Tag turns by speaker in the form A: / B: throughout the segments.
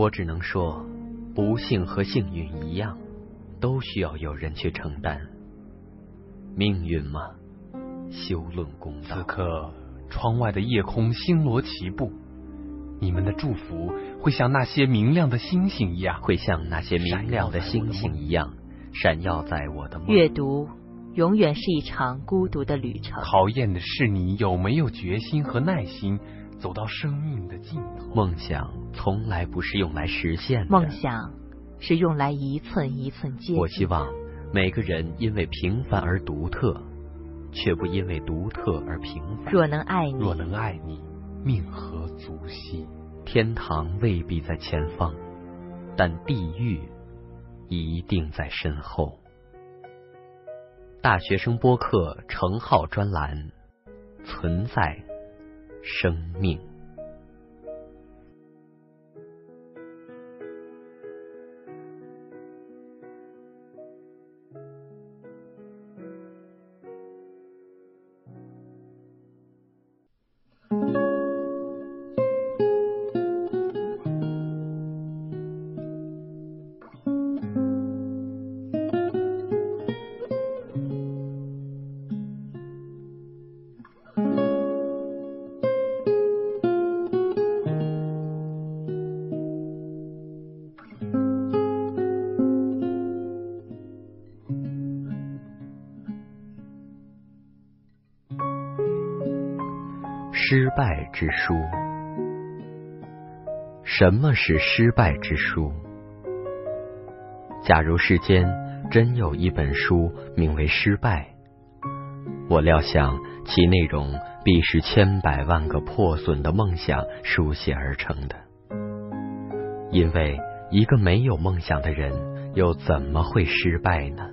A: 我只能说，不幸和幸运一样，都需要有人去承担。命运嘛，休论公道。
B: 此刻，窗外的夜空星罗棋布，你们的祝福会像那些明亮的星星一样，
A: 会像那些明亮的星星一样，闪耀在我的梦。
C: 阅读永远是一场孤独的旅程，
B: 考验的是你有没有决心和耐心，走到生命的尽头。
A: 梦想从来不是用来实现的，
C: 梦想是用来一寸一寸接。
A: 我希望。每个人因为平凡而独特，却不因为独特而平凡。
C: 若能爱你，
B: 若能爱你，命何足惜？
A: 天堂未必在前方，但地狱一定在身后。大学生播客程浩专栏：存在，生命。失败之书，什么是失败之书？假如世间真有一本书名为《失败》，我料想其内容必是千百万个破损的梦想书写而成的。因为一个没有梦想的人，又怎么会失败呢？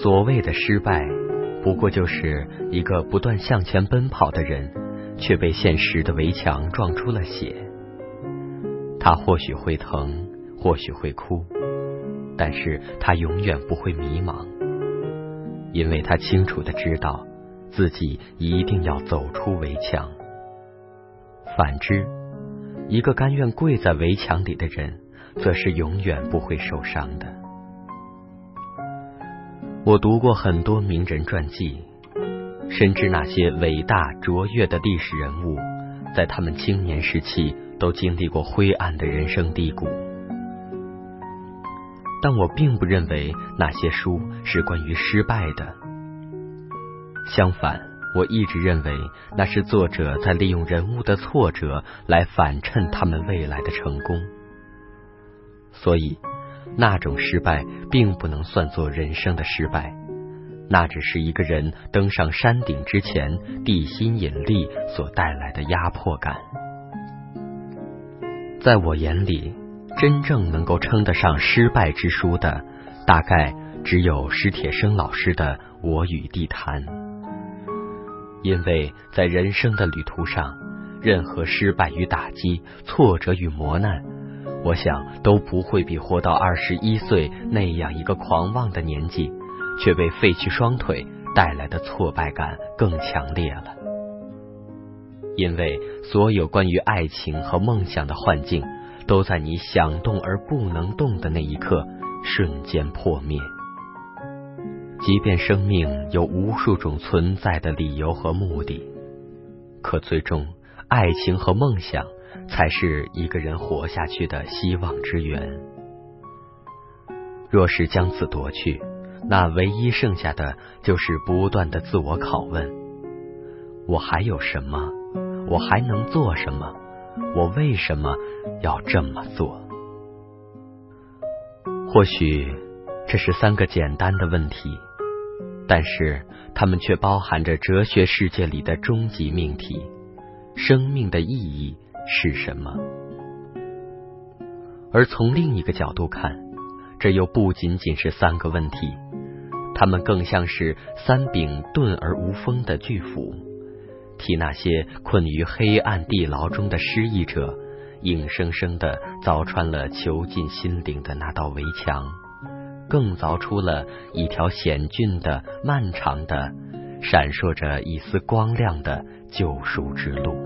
A: 所谓的失败。不过就是一个不断向前奔跑的人，却被现实的围墙撞出了血。他或许会疼，或许会哭，但是他永远不会迷茫，因为他清楚的知道自己一定要走出围墙。反之，一个甘愿跪在围墙里的人，则是永远不会受伤的。我读过很多名人传记，深知那些伟大卓越的历史人物，在他们青年时期都经历过灰暗的人生低谷。但我并不认为那些书是关于失败的，相反，我一直认为那是作者在利用人物的挫折来反衬他们未来的成功。所以。那种失败并不能算作人生的失败，那只是一个人登上山顶之前地心引力所带来的压迫感。在我眼里，真正能够称得上失败之书的，大概只有史铁生老师的《我与地坛》，因为在人生的旅途上，任何失败与打击、挫折与磨难。我想都不会比活到二十一岁那样一个狂妄的年纪，却被废去双腿带来的挫败感更强烈了。因为所有关于爱情和梦想的幻境，都在你想动而不能动的那一刻瞬间破灭。即便生命有无数种存在的理由和目的，可最终爱情和梦想。才是一个人活下去的希望之源。若是将此夺去，那唯一剩下的就是不断的自我拷问：我还有什么？我还能做什么？我为什么要这么做？或许这是三个简单的问题，但是它们却包含着哲学世界里的终极命题——生命的意义。是什么？而从另一个角度看，这又不仅仅是三个问题，它们更像是三柄钝而无锋的巨斧，替那些困于黑暗地牢中的失意者，硬生生的凿穿了囚禁心灵的那道围墙，更凿出了一条险峻的、漫长的、闪烁着一丝光亮的救赎之路。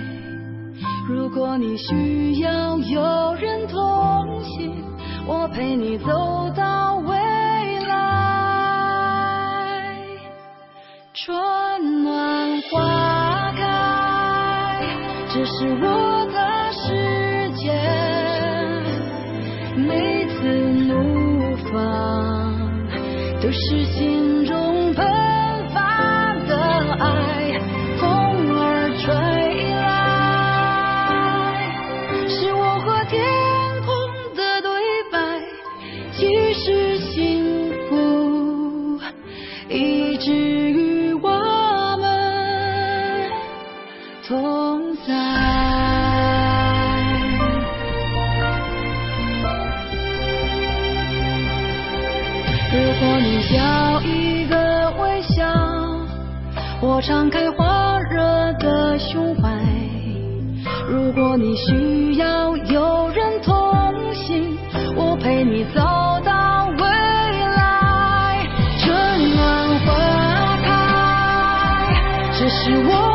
D: 如果你需要有人同行，我陪你走到未来。春暖花开，这是我是我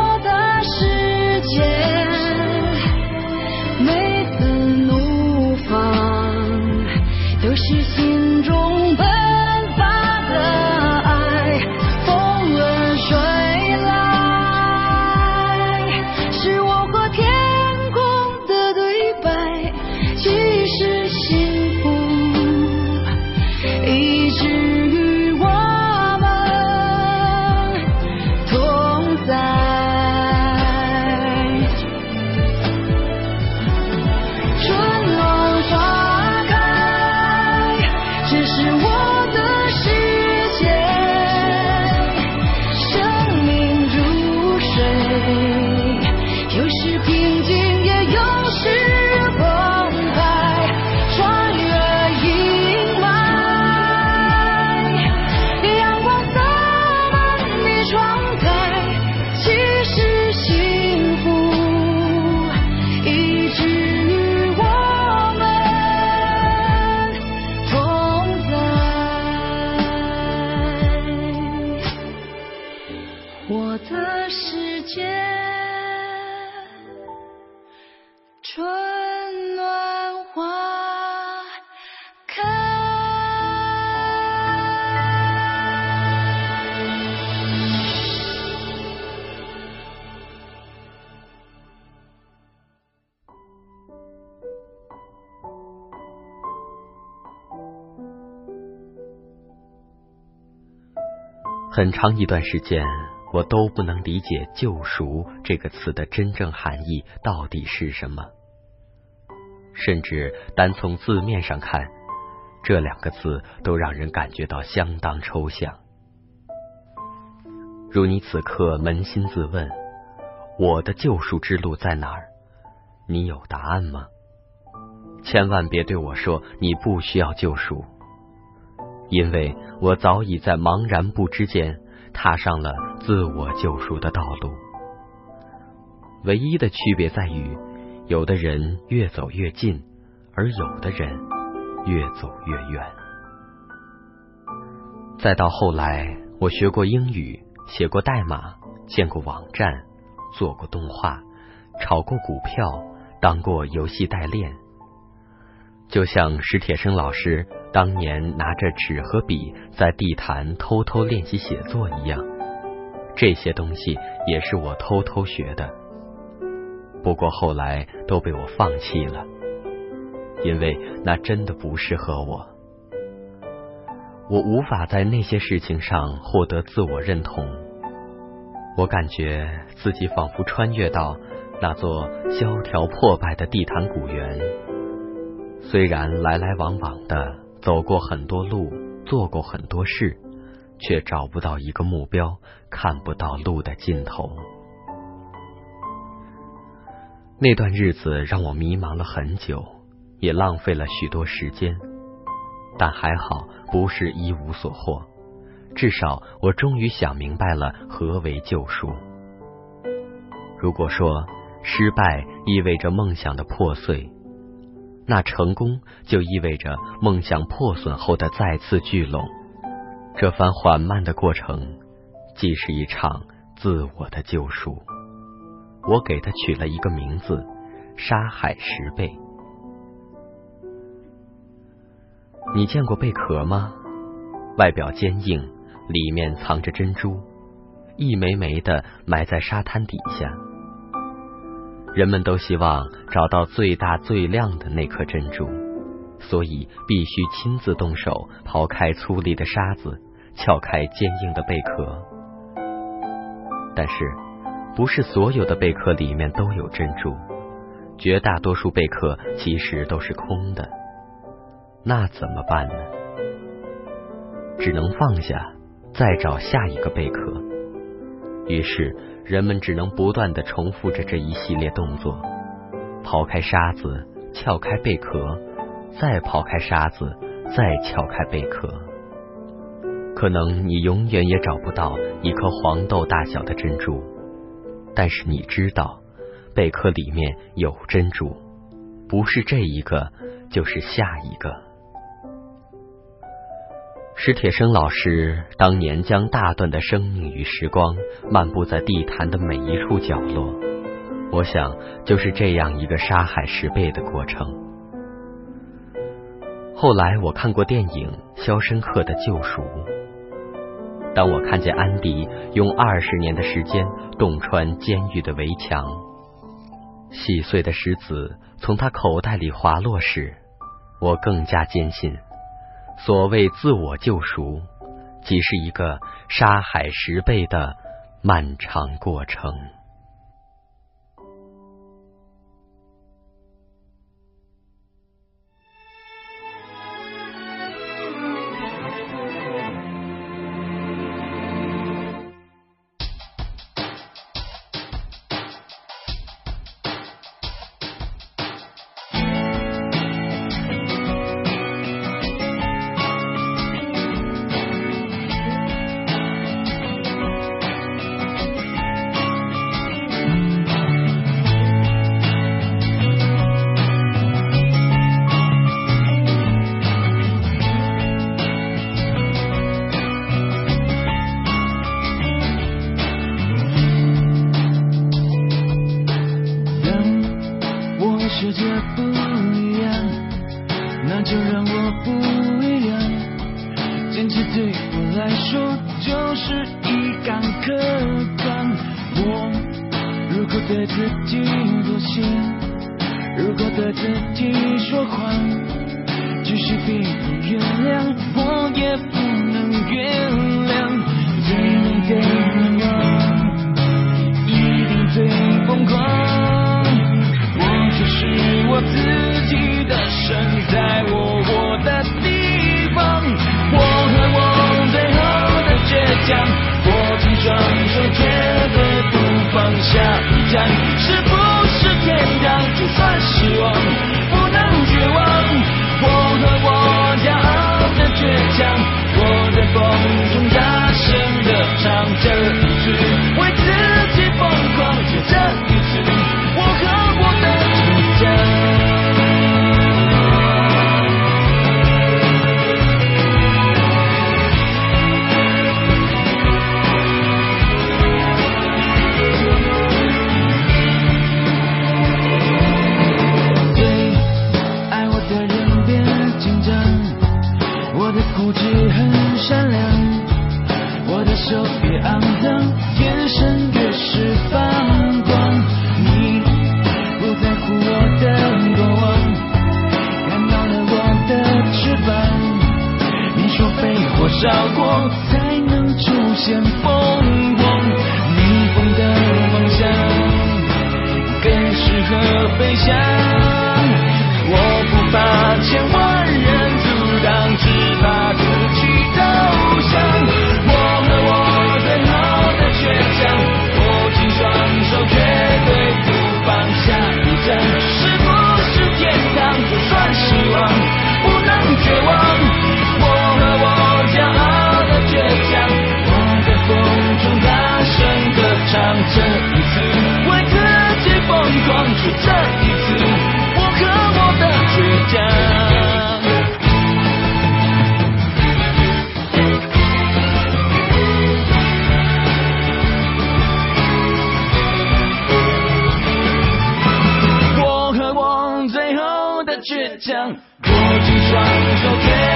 A: 很长一段时间，我都不能理解“救赎”这个词的真正含义到底是什么。甚至单从字面上看，这两个字都让人感觉到相当抽象。如你此刻扪心自问：我的救赎之路在哪儿？你有答案吗？千万别对我说你不需要救赎。因为我早已在茫然不知间踏上了自我救赎的道路。唯一的区别在于，有的人越走越近，而有的人越走越远。再到后来，我学过英语，写过代码，建过网站，做过动画，炒过股票，当过游戏代练。就像史铁生老师当年拿着纸和笔在地坛偷偷练习写作一样，这些东西也是我偷偷学的。不过后来都被我放弃了，因为那真的不适合我。我无法在那些事情上获得自我认同，我感觉自己仿佛穿越到那座萧条破败的地坛古园。虽然来来往往的走过很多路，做过很多事，却找不到一个目标，看不到路的尽头。那段日子让我迷茫了很久，也浪费了许多时间，但还好不是一无所获，至少我终于想明白了何为救赎。如果说失败意味着梦想的破碎，那成功就意味着梦想破损后的再次聚拢。这番缓慢的过程，既是一场自我的救赎。我给它取了一个名字——沙海石贝。你见过贝壳吗？外表坚硬，里面藏着珍珠，一枚枚的埋在沙滩底下。人们都希望找到最大最亮的那颗珍珠，所以必须亲自动手刨开粗粝的沙子，撬开坚硬的贝壳。但是，不是所有的贝壳里面都有珍珠，绝大多数贝壳其实都是空的。那怎么办呢？只能放下，再找下一个贝壳。于是。人们只能不断的重复着这一系列动作：刨开沙子，撬开贝壳，再刨开沙子，再撬开贝壳。可能你永远也找不到一颗黄豆大小的珍珠，但是你知道，贝壳里面有珍珠，不是这一个，就是下一个。史铁生老师当年将大段的生命与时光漫步在地坛的每一处角落，我想就是这样一个沙海石贝的过程。后来我看过电影《肖申克的救赎》，当我看见安迪用二十年的时间洞穿监狱的围墙，细碎的石子从他口袋里滑落时，我更加坚信。所谓自我救赎，即是一个沙海石贝的漫长过程。
C: 是一杆客观。我如果对自己妥协，如果对自己说谎，即使并不原谅，我也不能原谅。最美的朋友一定最疯狂，我就是我自己。下一站是不将握紧双手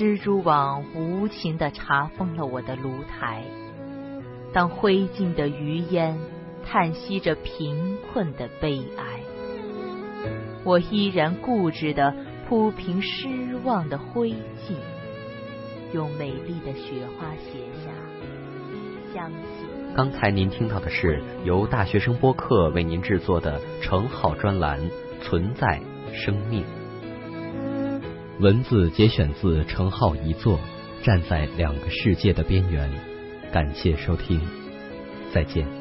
C: 蜘蛛网无情地查封了我的炉台，当灰烬的余烟叹息着贫困的悲哀，我依然固执地铺平失望的灰烬，用美丽的雪花写下相信。
A: 刚才您听到的是由大学生播客为您制作的程浩专栏《存在生命》。文字节选自程浩一作《站在两个世界的边缘》，感谢收听，再见。